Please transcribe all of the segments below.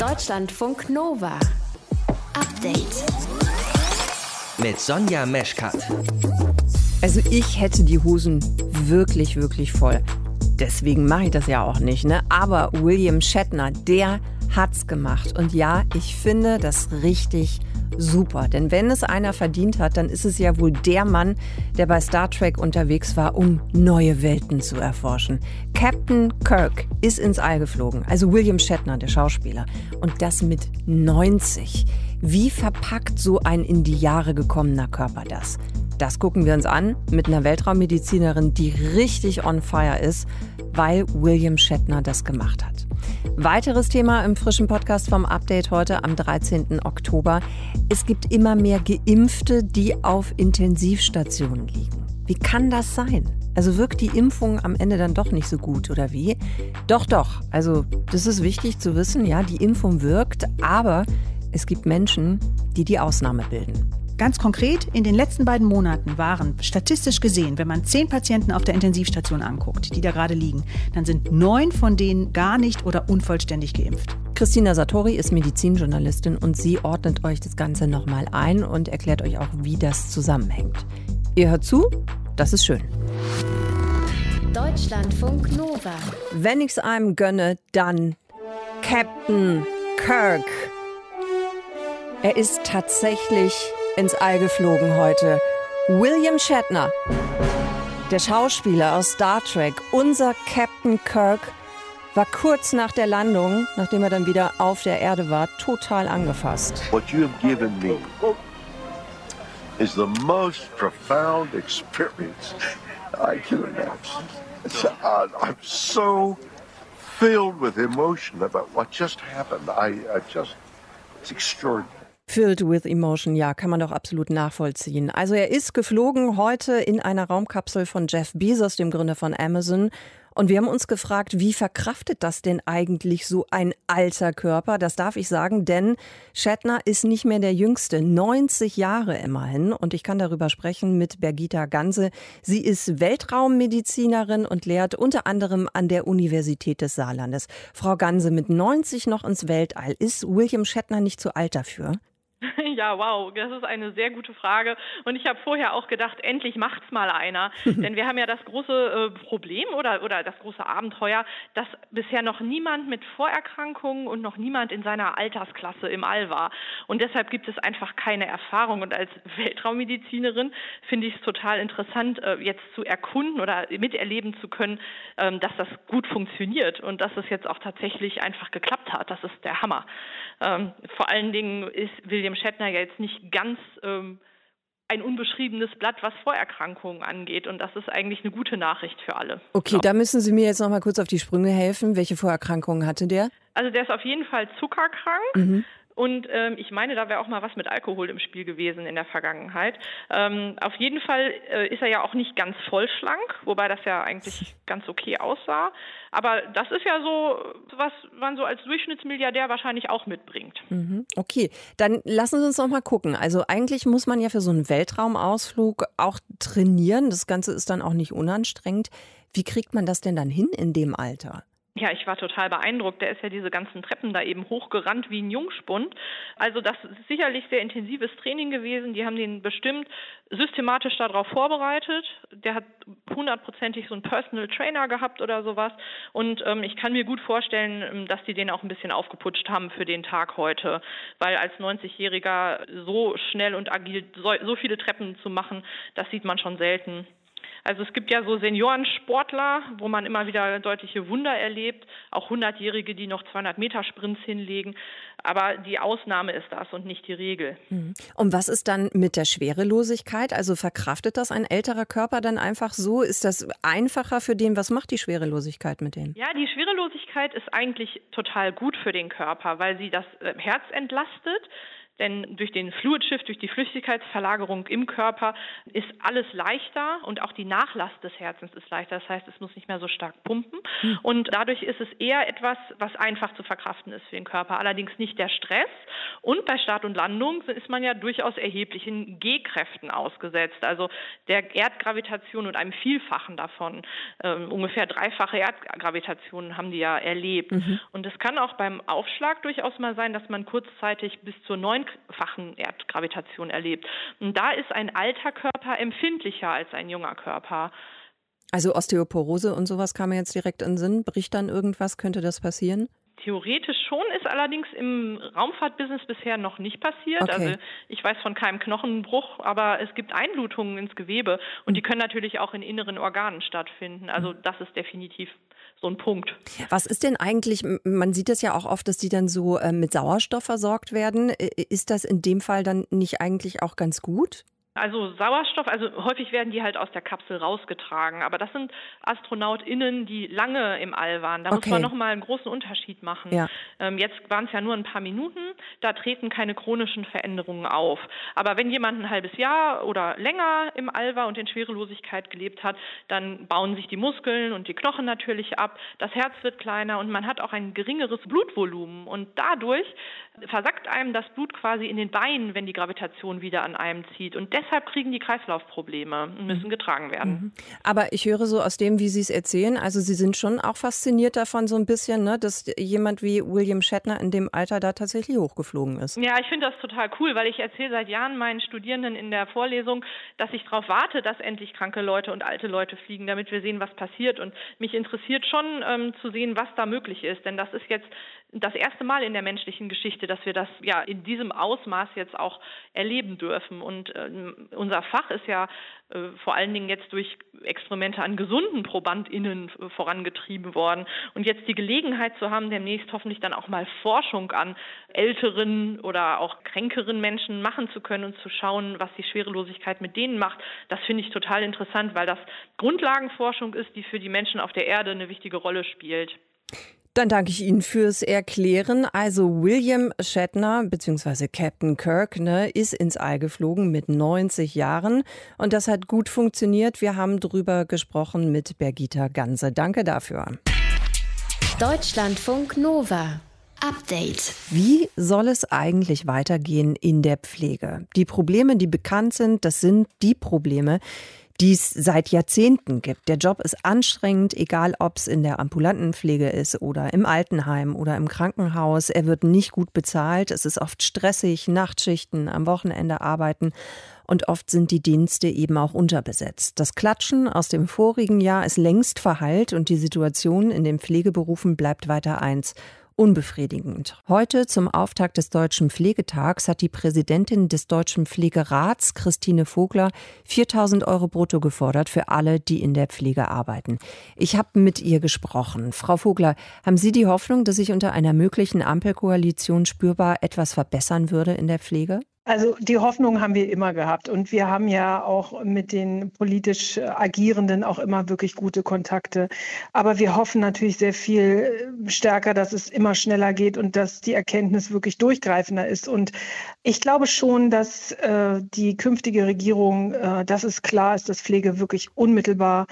Deutschlandfunk Nova. Update. Mit Sonja Meschkat. Also ich hätte die Hosen wirklich, wirklich voll. Deswegen mache ich das ja auch nicht, ne? Aber William Shatner, der hat's gemacht. Und ja, ich finde das richtig super. Denn wenn es einer verdient hat, dann ist es ja wohl der Mann, der bei Star Trek unterwegs war, um neue Welten zu erforschen. Captain Kirk ist ins All geflogen, also William Shatner, der Schauspieler. Und das mit 90. Wie verpackt so ein in die Jahre gekommener Körper das? Das gucken wir uns an mit einer Weltraummedizinerin, die richtig on fire ist, weil William Shatner das gemacht hat. Weiteres Thema im frischen Podcast vom Update heute am 13. Oktober. Es gibt immer mehr Geimpfte, die auf Intensivstationen liegen. Wie kann das sein? Also wirkt die Impfung am Ende dann doch nicht so gut oder wie? Doch, doch. Also das ist wichtig zu wissen. Ja, die Impfung wirkt, aber es gibt Menschen, die die Ausnahme bilden. Ganz konkret, in den letzten beiden Monaten waren statistisch gesehen, wenn man zehn Patienten auf der Intensivstation anguckt, die da gerade liegen, dann sind neun von denen gar nicht oder unvollständig geimpft. Christina Satori ist Medizinjournalistin und sie ordnet euch das Ganze nochmal ein und erklärt euch auch, wie das zusammenhängt. Ihr hört zu, das ist schön. Deutschlandfunk Nova. Wenn ich's einem gönne, dann Captain Kirk. Er ist tatsächlich ins All geflogen heute. William Shatner, der Schauspieler aus Star Trek, unser Captain Kirk, war kurz nach der Landung, nachdem er dann wieder auf der Erde war, total angefasst. What you have given me is the most profound experience I can imagine. Uh, I'm so filled with emotion about what just happened. I, I just, it's extraordinary. Filled with Emotion, ja, kann man doch absolut nachvollziehen. Also er ist geflogen heute in einer Raumkapsel von Jeff Bezos, dem Gründer von Amazon. Und wir haben uns gefragt, wie verkraftet das denn eigentlich so ein alter Körper? Das darf ich sagen, denn Shatner ist nicht mehr der Jüngste, 90 Jahre immerhin. Und ich kann darüber sprechen mit Bergita Ganse. Sie ist Weltraummedizinerin und lehrt unter anderem an der Universität des Saarlandes. Frau Ganse, mit 90 noch ins Weltall. Ist William Shatner nicht zu alt dafür? Ja, wow, das ist eine sehr gute Frage. Und ich habe vorher auch gedacht, endlich macht's mal einer. Denn wir haben ja das große äh, Problem oder, oder das große Abenteuer, dass bisher noch niemand mit Vorerkrankungen und noch niemand in seiner Altersklasse im All war. Und deshalb gibt es einfach keine Erfahrung. Und als Weltraummedizinerin finde ich es total interessant, äh, jetzt zu erkunden oder miterleben zu können, ähm, dass das gut funktioniert und dass es jetzt auch tatsächlich einfach geklappt hat. Das ist der Hammer. Ähm, vor allen Dingen ist William Shatner ja jetzt nicht ganz ähm, ein unbeschriebenes Blatt, was Vorerkrankungen angeht. Und das ist eigentlich eine gute Nachricht für alle. Okay, ja. da müssen Sie mir jetzt noch mal kurz auf die Sprünge helfen. Welche Vorerkrankungen hatte der? Also der ist auf jeden Fall zuckerkrank. Mhm. Und ähm, ich meine, da wäre auch mal was mit Alkohol im Spiel gewesen in der Vergangenheit. Ähm, auf jeden Fall äh, ist er ja auch nicht ganz vollschlank, wobei das ja eigentlich ganz okay aussah. Aber das ist ja so, was man so als Durchschnittsmilliardär wahrscheinlich auch mitbringt. Mhm. Okay, dann lassen Sie uns noch mal gucken. Also eigentlich muss man ja für so einen Weltraumausflug auch trainieren. Das Ganze ist dann auch nicht unanstrengend. Wie kriegt man das denn dann hin in dem Alter? Ja, ich war total beeindruckt. Der ist ja diese ganzen Treppen da eben hochgerannt wie ein Jungspund. Also das ist sicherlich sehr intensives Training gewesen. Die haben den bestimmt systematisch darauf vorbereitet. Der hat hundertprozentig so einen Personal Trainer gehabt oder sowas. Und ähm, ich kann mir gut vorstellen, ähm, dass die den auch ein bisschen aufgeputscht haben für den Tag heute. Weil als 90-Jähriger so schnell und agil so, so viele Treppen zu machen, das sieht man schon selten. Also es gibt ja so Seniorensportler, wo man immer wieder deutliche Wunder erlebt, auch 100-Jährige, die noch 200 Meter Sprints hinlegen. Aber die Ausnahme ist das und nicht die Regel. Mhm. Und was ist dann mit der Schwerelosigkeit? Also verkraftet das ein älterer Körper dann einfach so? Ist das einfacher für den? Was macht die Schwerelosigkeit mit denen? Ja, die Schwerelosigkeit ist eigentlich total gut für den Körper, weil sie das äh, Herz entlastet denn durch den Fluid Shift, durch die Flüssigkeitsverlagerung im Körper ist alles leichter und auch die Nachlass des Herzens ist leichter. Das heißt, es muss nicht mehr so stark pumpen hm. und dadurch ist es eher etwas, was einfach zu verkraften ist für den Körper. Allerdings nicht der Stress und bei Start und Landung ist man ja durchaus erheblichen G-Kräften ausgesetzt, also der Erdgravitation und einem Vielfachen davon. Ähm, ungefähr dreifache Erdgravitationen haben die ja erlebt. Mhm. Und es kann auch beim Aufschlag durchaus mal sein, dass man kurzzeitig bis zur neunfachen Erdgravitation erlebt. Und da ist ein alter Körper empfindlicher als ein junger Körper. Also Osteoporose und sowas kam mir jetzt direkt in den Sinn. Bricht dann irgendwas? Könnte das passieren? Theoretisch schon, ist allerdings im Raumfahrtbusiness bisher noch nicht passiert. Okay. Also ich weiß von keinem Knochenbruch, aber es gibt Einblutungen ins Gewebe und die können natürlich auch in inneren Organen stattfinden. Also das ist definitiv so ein Punkt. Was ist denn eigentlich, man sieht das ja auch oft, dass die dann so äh, mit Sauerstoff versorgt werden. Ist das in dem Fall dann nicht eigentlich auch ganz gut? Also Sauerstoff, also häufig werden die halt aus der Kapsel rausgetragen, aber das sind AstronautInnen, die lange im All waren. Da okay. muss man nochmal einen großen Unterschied machen. Ja. Ähm, jetzt waren es ja nur ein paar Minuten, da treten keine chronischen Veränderungen auf. Aber wenn jemand ein halbes Jahr oder länger im All war und in Schwerelosigkeit gelebt hat, dann bauen sich die Muskeln und die Knochen natürlich ab, das Herz wird kleiner und man hat auch ein geringeres Blutvolumen und dadurch versackt einem das Blut quasi in den Beinen, wenn die Gravitation wieder an einem zieht. Und deshalb kriegen die Kreislaufprobleme und müssen mhm. getragen werden. Mhm. Aber ich höre so aus dem, wie Sie es erzählen, also Sie sind schon auch fasziniert davon so ein bisschen, ne, dass jemand wie William Shatner in dem Alter da tatsächlich hochgeflogen ist. Ja, ich finde das total cool, weil ich erzähle seit Jahren meinen Studierenden in der Vorlesung, dass ich darauf warte, dass endlich kranke Leute und alte Leute fliegen, damit wir sehen, was passiert. Und mich interessiert schon ähm, zu sehen, was da möglich ist. Denn das ist jetzt das erste Mal in der menschlichen Geschichte, dass wir das ja in diesem Ausmaß jetzt auch erleben dürfen. Und äh, unser Fach ist ja äh, vor allen Dingen jetzt durch Experimente an gesunden ProbandInnen vorangetrieben worden. Und jetzt die Gelegenheit zu haben, demnächst hoffentlich dann auch mal Forschung an älteren oder auch kränkeren Menschen machen zu können und zu schauen, was die Schwerelosigkeit mit denen macht, das finde ich total interessant, weil das Grundlagenforschung ist, die für die Menschen auf der Erde eine wichtige Rolle spielt. Dann danke ich Ihnen fürs Erklären. Also William Shatner bzw. Captain Kirk ne, ist ins All geflogen mit 90 Jahren und das hat gut funktioniert. Wir haben drüber gesprochen mit Bergita Ganse. Danke dafür. Deutschlandfunk Nova. Update. Wie soll es eigentlich weitergehen in der Pflege? Die Probleme, die bekannt sind, das sind die Probleme, die es seit Jahrzehnten gibt. Der Job ist anstrengend, egal ob es in der ambulanten Pflege ist oder im Altenheim oder im Krankenhaus. Er wird nicht gut bezahlt. Es ist oft stressig, Nachtschichten, am Wochenende arbeiten. Und oft sind die Dienste eben auch unterbesetzt. Das Klatschen aus dem vorigen Jahr ist längst verheilt und die Situation in den Pflegeberufen bleibt weiter eins unbefriedigend. Heute zum Auftakt des Deutschen Pflegetags hat die Präsidentin des Deutschen Pflegerats, Christine Vogler, 4000 Euro brutto gefordert für alle, die in der Pflege arbeiten. Ich habe mit ihr gesprochen. Frau Vogler, haben Sie die Hoffnung, dass sich unter einer möglichen Ampelkoalition spürbar etwas verbessern würde in der Pflege? Also die Hoffnung haben wir immer gehabt und wir haben ja auch mit den politisch Agierenden auch immer wirklich gute Kontakte. Aber wir hoffen natürlich sehr viel stärker, dass es immer schneller geht und dass die Erkenntnis wirklich durchgreifender ist. Und ich glaube schon, dass äh, die künftige Regierung, äh, dass es klar ist, dass Pflege wirklich unmittelbar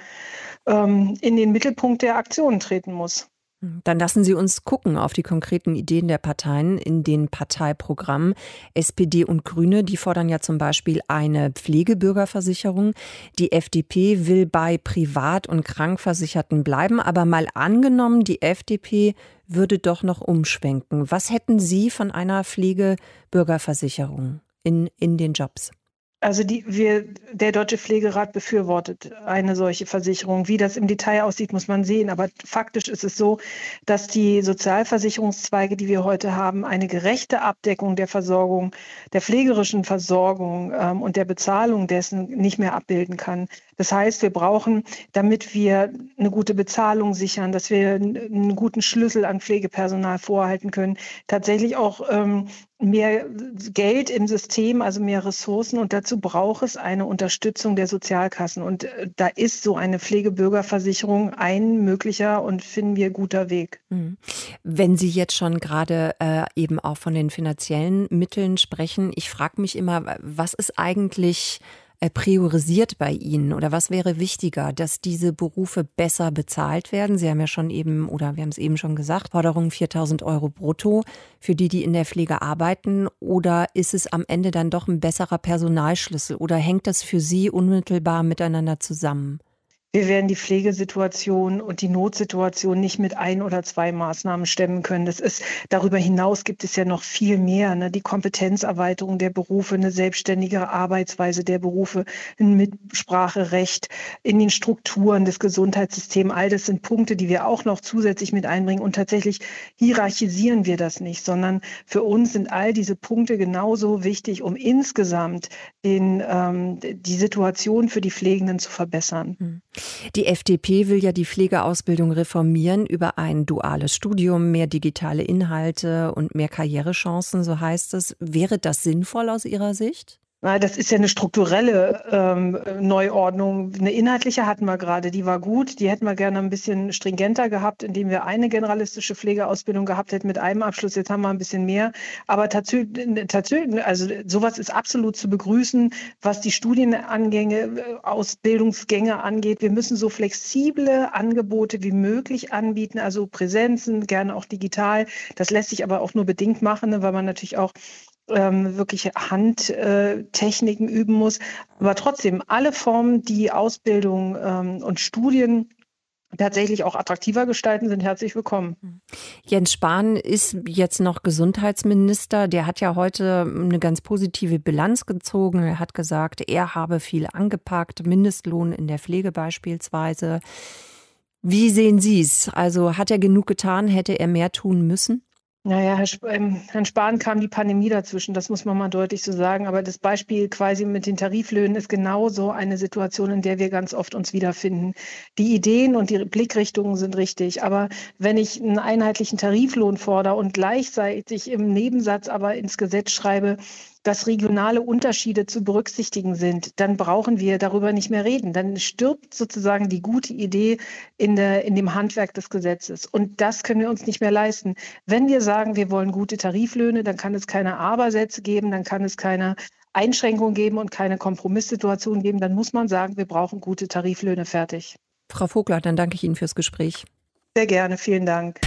ähm, in den Mittelpunkt der Aktionen treten muss. Dann lassen Sie uns gucken auf die konkreten Ideen der Parteien in den Parteiprogrammen. SPD und Grüne, die fordern ja zum Beispiel eine Pflegebürgerversicherung. Die FDP will bei Privat- und Krankversicherten bleiben. Aber mal angenommen, die FDP würde doch noch umschwenken. Was hätten Sie von einer Pflegebürgerversicherung in, in den Jobs? Also die, wir, der Deutsche Pflegerat befürwortet eine solche Versicherung. Wie das im Detail aussieht, muss man sehen. Aber faktisch ist es so, dass die Sozialversicherungszweige, die wir heute haben, eine gerechte Abdeckung der Versorgung, der pflegerischen Versorgung ähm, und der Bezahlung dessen nicht mehr abbilden kann. Das heißt, wir brauchen, damit wir eine gute Bezahlung sichern, dass wir einen guten Schlüssel an Pflegepersonal vorhalten können, tatsächlich auch ähm, mehr Geld im System, also mehr Ressourcen. Und dazu braucht es eine Unterstützung der Sozialkassen. Und äh, da ist so eine Pflegebürgerversicherung ein möglicher und finden wir guter Weg. Mhm. Wenn Sie jetzt schon gerade äh, eben auch von den finanziellen Mitteln sprechen, ich frage mich immer, was ist eigentlich priorisiert bei Ihnen oder was wäre wichtiger, dass diese Berufe besser bezahlt werden? Sie haben ja schon eben, oder wir haben es eben schon gesagt, Forderung 4000 Euro brutto für die, die in der Pflege arbeiten oder ist es am Ende dann doch ein besserer Personalschlüssel oder hängt das für Sie unmittelbar miteinander zusammen? Wir werden die Pflegesituation und die Notsituation nicht mit ein oder zwei Maßnahmen stemmen können. Das ist, darüber hinaus gibt es ja noch viel mehr. Ne? Die Kompetenzerweiterung der Berufe, eine selbstständigere Arbeitsweise der Berufe, ein Mitspracherecht in den Strukturen des Gesundheitssystems. All das sind Punkte, die wir auch noch zusätzlich mit einbringen. Und tatsächlich hierarchisieren wir das nicht, sondern für uns sind all diese Punkte genauso wichtig, um insgesamt den, ähm, die Situation für die Pflegenden zu verbessern. Hm. Die FDP will ja die Pflegeausbildung reformieren über ein duales Studium, mehr digitale Inhalte und mehr Karrierechancen, so heißt es. Wäre das sinnvoll aus Ihrer Sicht? Das ist ja eine strukturelle ähm, Neuordnung. Eine inhaltliche hatten wir gerade, die war gut. Die hätten wir gerne ein bisschen stringenter gehabt, indem wir eine generalistische Pflegeausbildung gehabt hätten mit einem Abschluss. Jetzt haben wir ein bisschen mehr. Aber tatsächlich, also sowas ist absolut zu begrüßen, was die Studienangänge, Ausbildungsgänge angeht. Wir müssen so flexible Angebote wie möglich anbieten, also Präsenzen, gerne auch digital. Das lässt sich aber auch nur bedingt machen, ne, weil man natürlich auch ähm, wirklich Handtechniken üben muss. Aber trotzdem, alle Formen, die Ausbildung ähm, und Studien tatsächlich auch attraktiver gestalten, sind herzlich willkommen. Jens Spahn ist jetzt noch Gesundheitsminister. Der hat ja heute eine ganz positive Bilanz gezogen. Er hat gesagt, er habe viel angepackt, Mindestlohn in der Pflege beispielsweise. Wie sehen Sie es? Also hat er genug getan? Hätte er mehr tun müssen? Naja, Herr ähm, Herrn Spahn kam die Pandemie dazwischen, das muss man mal deutlich so sagen. Aber das Beispiel quasi mit den Tariflöhnen ist genauso eine Situation, in der wir ganz oft uns wiederfinden. Die Ideen und die Blickrichtungen sind richtig. Aber wenn ich einen einheitlichen Tariflohn fordere und gleichzeitig im Nebensatz aber ins Gesetz schreibe, dass regionale Unterschiede zu berücksichtigen sind, dann brauchen wir darüber nicht mehr reden. Dann stirbt sozusagen die gute Idee in, der, in dem Handwerk des Gesetzes. Und das können wir uns nicht mehr leisten. Wenn wir sagen, wir wollen gute Tariflöhne, dann kann es keine Abersätze geben, dann kann es keine Einschränkungen geben und keine Kompromisssituation geben. Dann muss man sagen, wir brauchen gute Tariflöhne fertig. Frau Vogler, dann danke ich Ihnen fürs Gespräch. Sehr gerne, vielen Dank.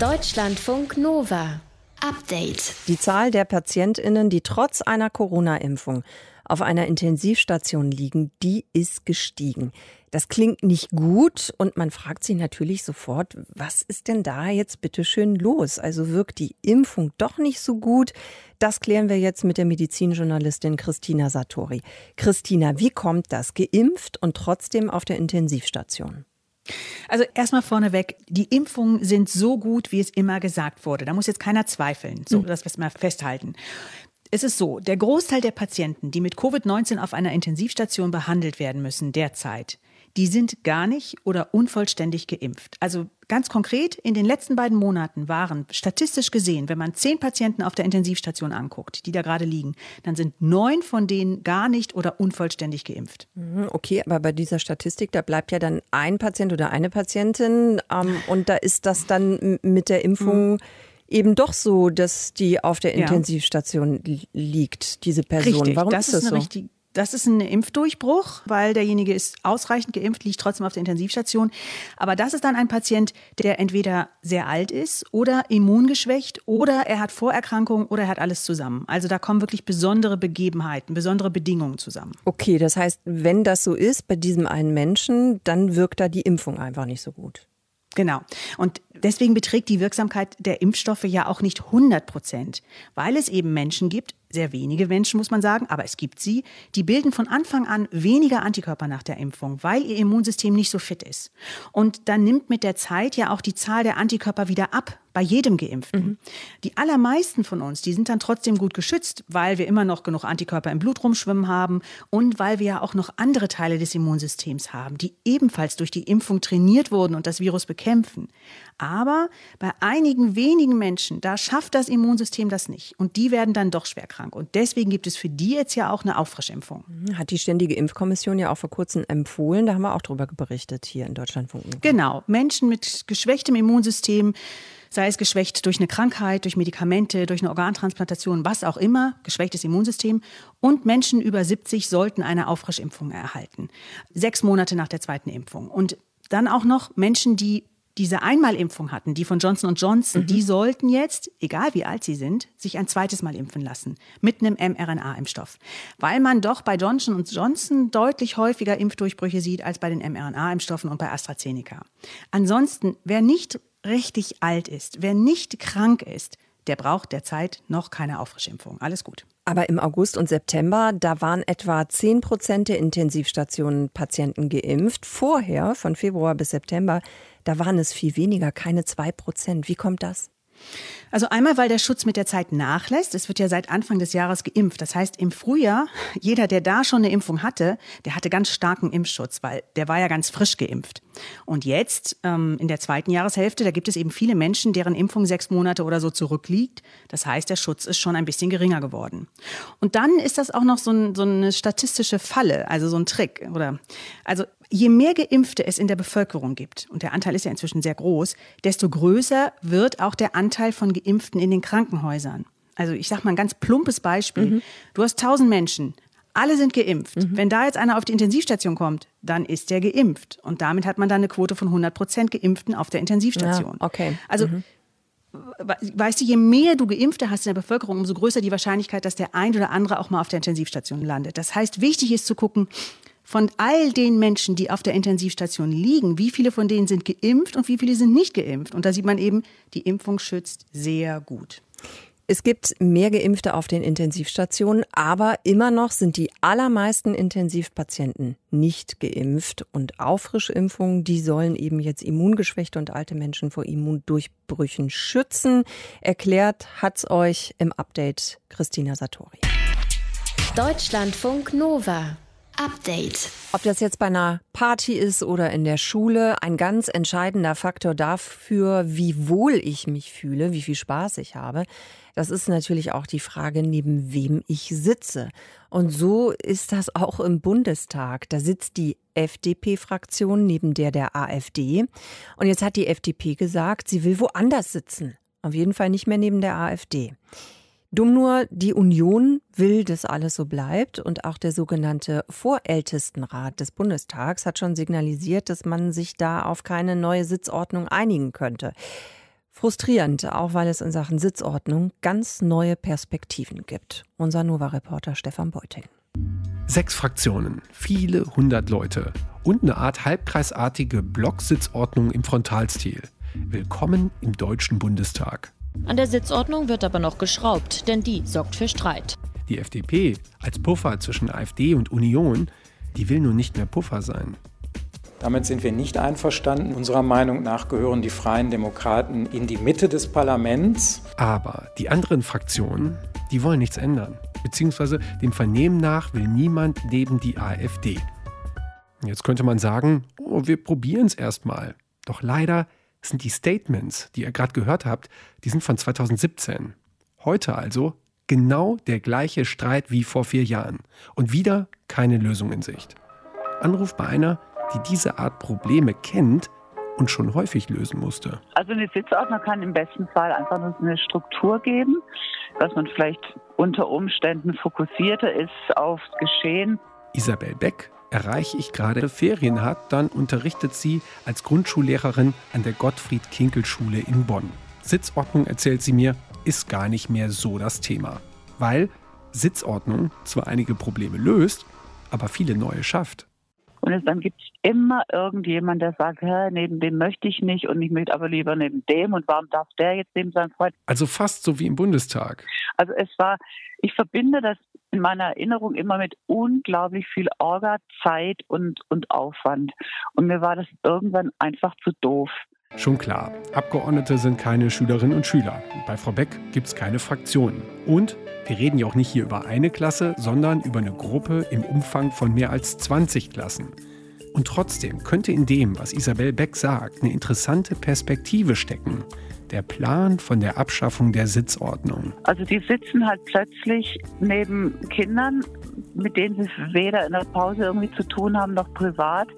Deutschlandfunk Nova. Update. Die Zahl der Patientinnen, die trotz einer Corona-Impfung auf einer Intensivstation liegen, die ist gestiegen. Das klingt nicht gut und man fragt sich natürlich sofort, was ist denn da jetzt bitte schön los? Also wirkt die Impfung doch nicht so gut? Das klären wir jetzt mit der Medizinjournalistin Christina Satori. Christina, wie kommt das? Geimpft und trotzdem auf der Intensivstation? Also erstmal vorneweg, die Impfungen sind so gut, wie es immer gesagt wurde. Da muss jetzt keiner zweifeln. So, mhm. das wir mal festhalten. Es ist so, der Großteil der Patienten, die mit Covid-19 auf einer Intensivstation behandelt werden müssen derzeit, die sind gar nicht oder unvollständig geimpft. Also ganz konkret, in den letzten beiden Monaten waren statistisch gesehen, wenn man zehn Patienten auf der Intensivstation anguckt, die da gerade liegen, dann sind neun von denen gar nicht oder unvollständig geimpft. Mhm, okay, aber bei dieser Statistik, da bleibt ja dann ein Patient oder eine Patientin ähm, und da ist das dann mit der Impfung. Mhm eben doch so, dass die auf der Intensivstation ja. liegt, diese Person. Richtig, Warum das ist das so? Richtig, das ist ein Impfdurchbruch, weil derjenige ist ausreichend geimpft, liegt trotzdem auf der Intensivstation. Aber das ist dann ein Patient, der entweder sehr alt ist oder immungeschwächt oder er hat Vorerkrankungen oder er hat alles zusammen. Also da kommen wirklich besondere Begebenheiten, besondere Bedingungen zusammen. Okay, das heißt, wenn das so ist bei diesem einen Menschen, dann wirkt da die Impfung einfach nicht so gut. Genau. Und deswegen beträgt die Wirksamkeit der Impfstoffe ja auch nicht 100 Prozent, weil es eben Menschen gibt, sehr wenige Menschen muss man sagen, aber es gibt sie, die bilden von Anfang an weniger Antikörper nach der Impfung, weil ihr Immunsystem nicht so fit ist. Und dann nimmt mit der Zeit ja auch die Zahl der Antikörper wieder ab bei jedem Geimpften. Mhm. Die allermeisten von uns, die sind dann trotzdem gut geschützt, weil wir immer noch genug Antikörper im Blut rumschwimmen haben und weil wir ja auch noch andere Teile des Immunsystems haben, die ebenfalls durch die Impfung trainiert wurden und das Virus bekämpfen. Aber bei einigen wenigen Menschen, da schafft das Immunsystem das nicht. Und die werden dann doch schwer krank. Und deswegen gibt es für die jetzt ja auch eine Auffrischimpfung. Mhm, hat die Ständige Impfkommission ja auch vor kurzem empfohlen. Da haben wir auch drüber berichtet hier in Deutschland. Genau. Menschen mit geschwächtem Immunsystem sei es geschwächt durch eine Krankheit, durch Medikamente, durch eine Organtransplantation, was auch immer, geschwächtes Immunsystem. Und Menschen über 70 sollten eine Auffrischimpfung erhalten. Sechs Monate nach der zweiten Impfung. Und dann auch noch Menschen, die diese Einmalimpfung hatten, die von Johnson Johnson, mhm. die sollten jetzt, egal wie alt sie sind, sich ein zweites Mal impfen lassen mit einem mRNA-Impfstoff, weil man doch bei Johnson Johnson deutlich häufiger Impfdurchbrüche sieht als bei den mRNA-Impfstoffen und bei AstraZeneca. Ansonsten, wer nicht richtig alt ist, wer nicht krank ist, der braucht derzeit noch keine Auffrischimpfung. Alles gut. Aber im August und September, da waren etwa 10 Prozent der Intensivstationen Patienten geimpft. Vorher, von Februar bis September, da waren es viel weniger, keine 2 Prozent. Wie kommt das? Also einmal, weil der Schutz mit der Zeit nachlässt. Es wird ja seit Anfang des Jahres geimpft. Das heißt, im Frühjahr, jeder, der da schon eine Impfung hatte, der hatte ganz starken Impfschutz, weil der war ja ganz frisch geimpft. Und jetzt, ähm, in der zweiten Jahreshälfte, da gibt es eben viele Menschen, deren Impfung sechs Monate oder so zurückliegt. Das heißt, der Schutz ist schon ein bisschen geringer geworden. Und dann ist das auch noch so, ein, so eine statistische Falle, also so ein Trick. Oder, also je mehr Geimpfte es in der Bevölkerung gibt, und der Anteil ist ja inzwischen sehr groß, desto größer wird auch der Anteil von Geimpften in den Krankenhäusern. Also ich sage mal ein ganz plumpes Beispiel. Mhm. Du hast tausend Menschen, alle sind geimpft. Mhm. Wenn da jetzt einer auf die Intensivstation kommt, dann ist der geimpft. Und damit hat man dann eine Quote von 100 Prozent Geimpften auf der Intensivstation. Ja, okay. Also mhm. Weißt du, je mehr du Geimpfte hast in der Bevölkerung, umso größer die Wahrscheinlichkeit, dass der ein oder andere auch mal auf der Intensivstation landet. Das heißt, wichtig ist zu gucken, von all den Menschen, die auf der Intensivstation liegen, wie viele von denen sind geimpft und wie viele sind nicht geimpft. Und da sieht man eben, die Impfung schützt sehr gut. Es gibt mehr Geimpfte auf den Intensivstationen, aber immer noch sind die allermeisten Intensivpatienten nicht geimpft. Und Auffrischimpfungen, die sollen eben jetzt immungeschwächte und alte Menschen vor Immundurchbrüchen schützen. Erklärt hat's euch im Update Christina Satori. Deutschlandfunk Nova. Update. Ob das jetzt bei einer Party ist oder in der Schule, ein ganz entscheidender Faktor dafür, wie wohl ich mich fühle, wie viel Spaß ich habe, das ist natürlich auch die Frage, neben wem ich sitze. Und so ist das auch im Bundestag. Da sitzt die FDP-Fraktion neben der der AfD. Und jetzt hat die FDP gesagt, sie will woanders sitzen. Auf jeden Fall nicht mehr neben der AfD. Dumm nur, die Union will, dass alles so bleibt und auch der sogenannte Vorältestenrat des Bundestags hat schon signalisiert, dass man sich da auf keine neue Sitzordnung einigen könnte. Frustrierend, auch weil es in Sachen Sitzordnung ganz neue Perspektiven gibt. Unser Nova-Reporter Stefan Beuting. Sechs Fraktionen, viele hundert Leute und eine Art halbkreisartige Blocksitzordnung im Frontalstil. Willkommen im Deutschen Bundestag. An der Sitzordnung wird aber noch geschraubt, denn die sorgt für Streit. Die FDP als Puffer zwischen AfD und Union, die will nun nicht mehr Puffer sein. Damit sind wir nicht einverstanden. Unserer Meinung nach gehören die Freien Demokraten in die Mitte des Parlaments. Aber die anderen Fraktionen, die wollen nichts ändern. Beziehungsweise dem Vernehmen nach will niemand neben die AfD. Jetzt könnte man sagen, oh, wir probieren es erstmal. Doch leider sind die Statements, die ihr gerade gehört habt, die sind von 2017. Heute also genau der gleiche Streit wie vor vier Jahren. Und wieder keine Lösung in Sicht. Anruf bei einer, die diese Art Probleme kennt und schon häufig lösen musste. Also eine Sitzordnung kann im besten Fall einfach nur eine Struktur geben, dass man vielleicht unter Umständen fokussierter ist aufs Geschehen. Isabel Beck erreiche ich gerade Ferien hat, dann unterrichtet sie als Grundschullehrerin an der Gottfried-Kinkel-Schule in Bonn. Sitzordnung, erzählt sie mir, ist gar nicht mehr so das Thema. Weil Sitzordnung zwar einige Probleme löst, aber viele neue schafft. Und es, dann gibt es immer irgendjemand, der sagt, neben dem möchte ich nicht und ich möchte aber lieber neben dem und warum darf der jetzt neben seinem Freund? Also fast so wie im Bundestag. Also es war, ich verbinde das in meiner Erinnerung immer mit unglaublich viel Orga, Zeit und, und Aufwand. Und mir war das irgendwann einfach zu doof. Schon klar, Abgeordnete sind keine Schülerinnen und Schüler. Bei Frau Beck gibt es keine Fraktionen. Und wir reden ja auch nicht hier über eine Klasse, sondern über eine Gruppe im Umfang von mehr als 20 Klassen. Und trotzdem könnte in dem, was Isabel Beck sagt, eine interessante Perspektive stecken. Der Plan von der Abschaffung der Sitzordnung. Also die sitzen halt plötzlich neben Kindern, mit denen sie weder in der Pause irgendwie zu tun haben noch privat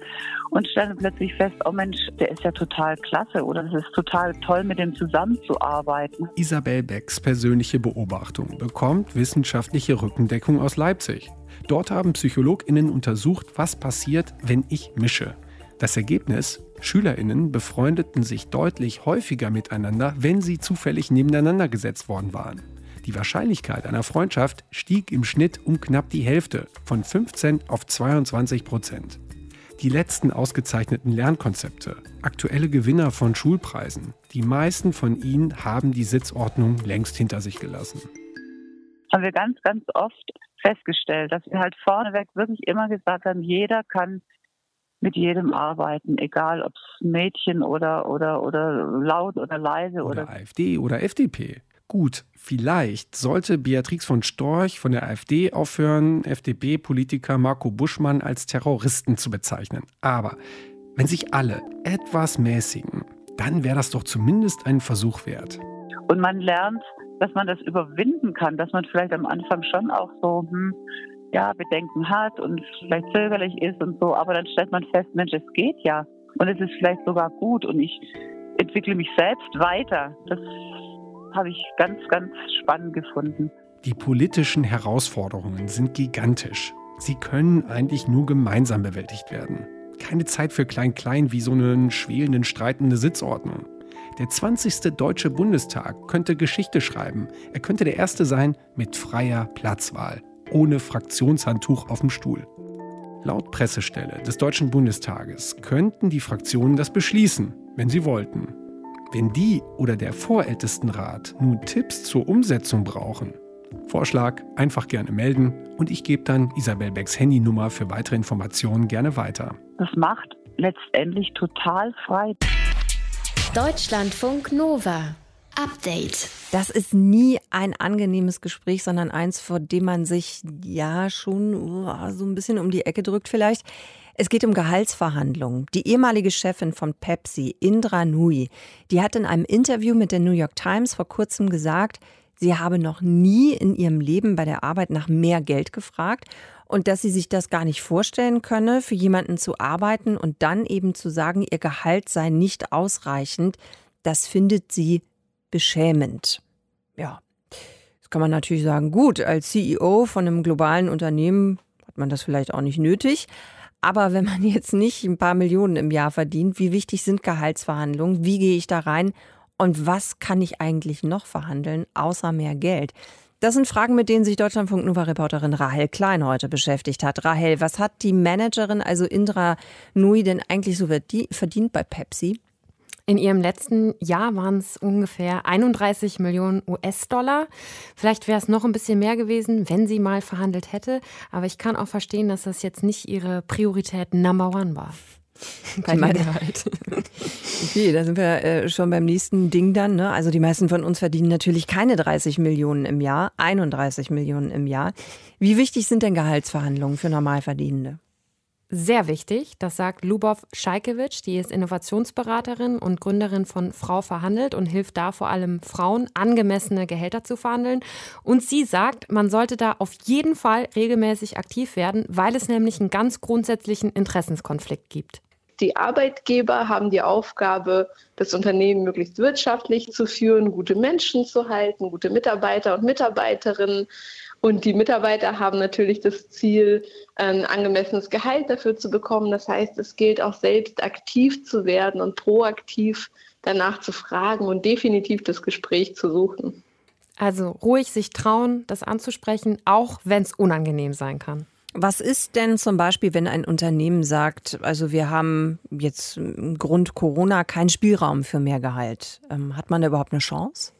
und stellen plötzlich fest, oh Mensch, der ist ja total klasse oder es ist total toll, mit dem zusammenzuarbeiten. Isabel Becks persönliche Beobachtung bekommt wissenschaftliche Rückendeckung aus Leipzig. Dort haben PsychologInnen untersucht, was passiert, wenn ich mische. Das Ergebnis? SchülerInnen befreundeten sich deutlich häufiger miteinander, wenn sie zufällig nebeneinander gesetzt worden waren. Die Wahrscheinlichkeit einer Freundschaft stieg im Schnitt um knapp die Hälfte, von 15 auf 22 Prozent. Die letzten ausgezeichneten Lernkonzepte, aktuelle Gewinner von Schulpreisen, die meisten von ihnen haben die Sitzordnung längst hinter sich gelassen. Haben wir ganz, ganz oft festgestellt, dass wir halt vorneweg wirklich immer gesagt haben, jeder kann mit jedem arbeiten, egal ob es Mädchen oder, oder, oder laut oder leise oder, oder AfD oder FDP. Gut, vielleicht sollte Beatrix von Storch von der AfD aufhören, FDP-Politiker Marco Buschmann als Terroristen zu bezeichnen. Aber wenn sich alle etwas mäßigen, dann wäre das doch zumindest ein Versuch wert. Und man lernt, dass man das überwinden kann, dass man vielleicht am Anfang schon auch so, hm, ja, Bedenken hat und vielleicht zögerlich ist und so, aber dann stellt man fest, Mensch, es geht ja. Und es ist vielleicht sogar gut und ich entwickle mich selbst weiter. Das habe ich ganz, ganz spannend gefunden. Die politischen Herausforderungen sind gigantisch. Sie können eigentlich nur gemeinsam bewältigt werden. Keine Zeit für Klein-Klein wie so einen schwelenden, streitende Sitzordnung. Der 20. Deutsche Bundestag könnte Geschichte schreiben. Er könnte der erste sein mit freier Platzwahl ohne Fraktionshandtuch auf dem Stuhl. Laut Pressestelle des Deutschen Bundestages könnten die Fraktionen das beschließen, wenn sie wollten. Wenn die oder der Vorältestenrat nun Tipps zur Umsetzung brauchen, Vorschlag einfach gerne melden und ich gebe dann Isabel Becks Handynummer für weitere Informationen gerne weiter. Das macht letztendlich total frei. Deutschlandfunk Nova. Update. Das ist nie ein angenehmes Gespräch, sondern eins, vor dem man sich ja schon uh, so ein bisschen um die Ecke drückt vielleicht. Es geht um Gehaltsverhandlungen. Die ehemalige Chefin von Pepsi, Indra Nui, die hat in einem Interview mit der New York Times vor kurzem gesagt, sie habe noch nie in ihrem Leben bei der Arbeit nach mehr Geld gefragt und dass sie sich das gar nicht vorstellen könne, für jemanden zu arbeiten und dann eben zu sagen, ihr Gehalt sei nicht ausreichend. Das findet sie beschämend. Ja, das kann man natürlich sagen, gut, als CEO von einem globalen Unternehmen hat man das vielleicht auch nicht nötig. Aber wenn man jetzt nicht ein paar Millionen im Jahr verdient, wie wichtig sind Gehaltsverhandlungen? Wie gehe ich da rein? Und was kann ich eigentlich noch verhandeln, außer mehr Geld? Das sind Fragen, mit denen sich Deutschlandfunk Nova-Reporterin Rahel Klein heute beschäftigt hat. Rahel, was hat die Managerin, also Indra Nui, denn eigentlich so verdient bei Pepsi? In ihrem letzten Jahr waren es ungefähr 31 Millionen US-Dollar. Vielleicht wäre es noch ein bisschen mehr gewesen, wenn sie mal verhandelt hätte. Aber ich kann auch verstehen, dass das jetzt nicht ihre Priorität Number One war. Bei meine, Gehalt. okay, da sind wir äh, schon beim nächsten Ding dann. Ne? Also die meisten von uns verdienen natürlich keine 30 Millionen im Jahr, 31 Millionen im Jahr. Wie wichtig sind denn Gehaltsverhandlungen für Normalverdienende? Sehr wichtig. Das sagt Lubov Scheikewitsch, die ist Innovationsberaterin und Gründerin von Frau verhandelt und hilft da vor allem Frauen, angemessene Gehälter zu verhandeln. Und sie sagt, man sollte da auf jeden Fall regelmäßig aktiv werden, weil es nämlich einen ganz grundsätzlichen Interessenskonflikt gibt. Die Arbeitgeber haben die Aufgabe, das Unternehmen möglichst wirtschaftlich zu führen, gute Menschen zu halten, gute Mitarbeiter und Mitarbeiterinnen und die Mitarbeiter haben natürlich das Ziel, ein angemessenes Gehalt dafür zu bekommen. Das heißt, es gilt auch selbst aktiv zu werden und proaktiv danach zu fragen und definitiv das Gespräch zu suchen. Also ruhig sich trauen, das anzusprechen, auch wenn es unangenehm sein kann. Was ist denn zum Beispiel, wenn ein Unternehmen sagt, also wir haben jetzt Grund Corona keinen Spielraum für mehr Gehalt? Ähm, hat man da überhaupt eine Chance?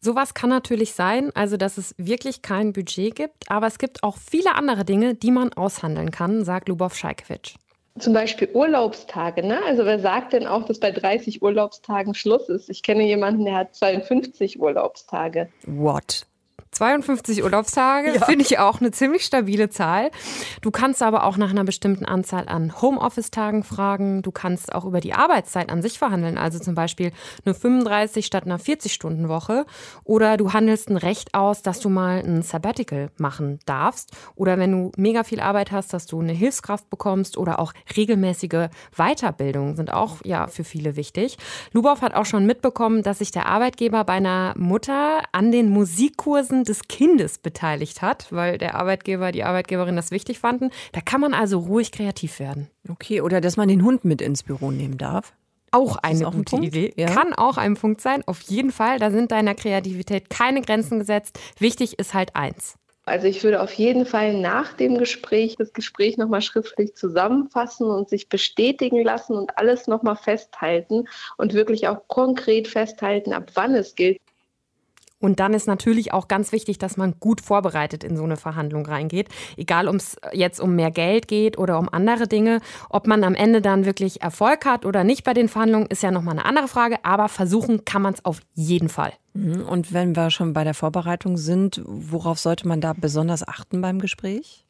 Sowas kann natürlich sein, also dass es wirklich kein Budget gibt, aber es gibt auch viele andere Dinge, die man aushandeln kann, sagt Lubov Scheikewitsch. Zum Beispiel Urlaubstage. Ne? Also wer sagt denn auch, dass bei 30 Urlaubstagen Schluss ist? Ich kenne jemanden, der hat 52 Urlaubstage. What? 52 Urlaubstage ja. finde ich auch eine ziemlich stabile Zahl. Du kannst aber auch nach einer bestimmten Anzahl an Homeoffice-Tagen fragen. Du kannst auch über die Arbeitszeit an sich verhandeln, also zum Beispiel eine 35 statt einer 40-Stunden-Woche. Oder du handelst ein Recht aus, dass du mal ein Sabbatical machen darfst. Oder wenn du mega viel Arbeit hast, dass du eine Hilfskraft bekommst oder auch regelmäßige Weiterbildung sind auch ja für viele wichtig. Lubow hat auch schon mitbekommen, dass sich der Arbeitgeber bei einer Mutter an den Musikkursen des Kindes beteiligt hat, weil der Arbeitgeber, die Arbeitgeberin das wichtig fanden. Da kann man also ruhig kreativ werden. Okay, oder dass man den Hund mit ins Büro nehmen darf. Auch eine auch gute ein Idee. Ja. Kann auch ein Punkt sein. Auf jeden Fall, da sind deiner Kreativität keine Grenzen gesetzt. Wichtig ist halt eins. Also ich würde auf jeden Fall nach dem Gespräch das Gespräch nochmal schriftlich zusammenfassen und sich bestätigen lassen und alles nochmal festhalten und wirklich auch konkret festhalten, ab wann es gilt. Und dann ist natürlich auch ganz wichtig, dass man gut vorbereitet in so eine Verhandlung reingeht. Egal, ob es jetzt um mehr Geld geht oder um andere Dinge. Ob man am Ende dann wirklich Erfolg hat oder nicht bei den Verhandlungen, ist ja nochmal eine andere Frage. Aber versuchen kann man es auf jeden Fall. Mhm. Und wenn wir schon bei der Vorbereitung sind, worauf sollte man da besonders achten beim Gespräch?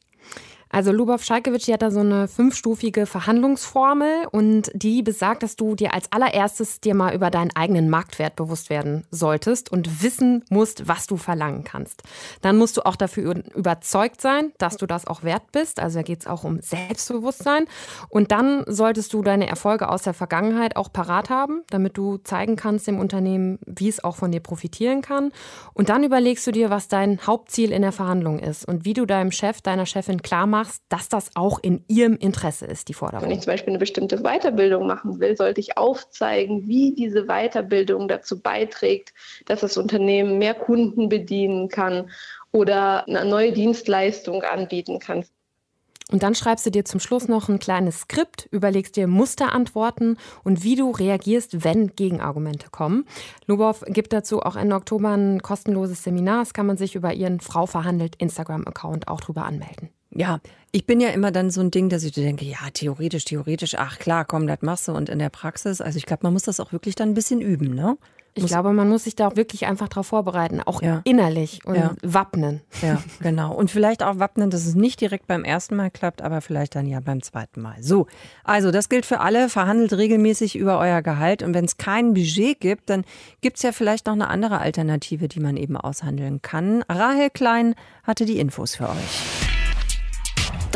Also Lubov Schalkewitsch, hat da so eine fünfstufige Verhandlungsformel und die besagt, dass du dir als allererstes dir mal über deinen eigenen Marktwert bewusst werden solltest und wissen musst, was du verlangen kannst. Dann musst du auch dafür überzeugt sein, dass du das auch wert bist. Also da geht es auch um Selbstbewusstsein. Und dann solltest du deine Erfolge aus der Vergangenheit auch parat haben, damit du zeigen kannst dem Unternehmen, wie es auch von dir profitieren kann. Und dann überlegst du dir, was dein Hauptziel in der Verhandlung ist und wie du deinem Chef, deiner Chefin klar machst, machst, dass das auch in ihrem Interesse ist, die Forderung. Wenn ich zum Beispiel eine bestimmte Weiterbildung machen will, sollte ich aufzeigen, wie diese Weiterbildung dazu beiträgt, dass das Unternehmen mehr Kunden bedienen kann oder eine neue Dienstleistung anbieten kann. Und dann schreibst du dir zum Schluss noch ein kleines Skript, überlegst dir Musterantworten und wie du reagierst, wenn Gegenargumente kommen. Lubow gibt dazu auch Ende Oktober ein kostenloses Seminar. Das kann man sich über ihren Frau verhandelt Instagram-Account auch drüber anmelden. Ja, ich bin ja immer dann so ein Ding, dass ich denke, ja, theoretisch, theoretisch, ach klar, komm, das machst du. Und in der Praxis, also ich glaube, man muss das auch wirklich dann ein bisschen üben, ne? Ich glaube, man muss sich da auch wirklich einfach darauf vorbereiten, auch ja. innerlich und ja. wappnen. Ja, genau. Und vielleicht auch wappnen, dass es nicht direkt beim ersten Mal klappt, aber vielleicht dann ja beim zweiten Mal. So, also das gilt für alle. Verhandelt regelmäßig über euer Gehalt. Und wenn es kein Budget gibt, dann gibt es ja vielleicht noch eine andere Alternative, die man eben aushandeln kann. Rahel Klein hatte die Infos für euch.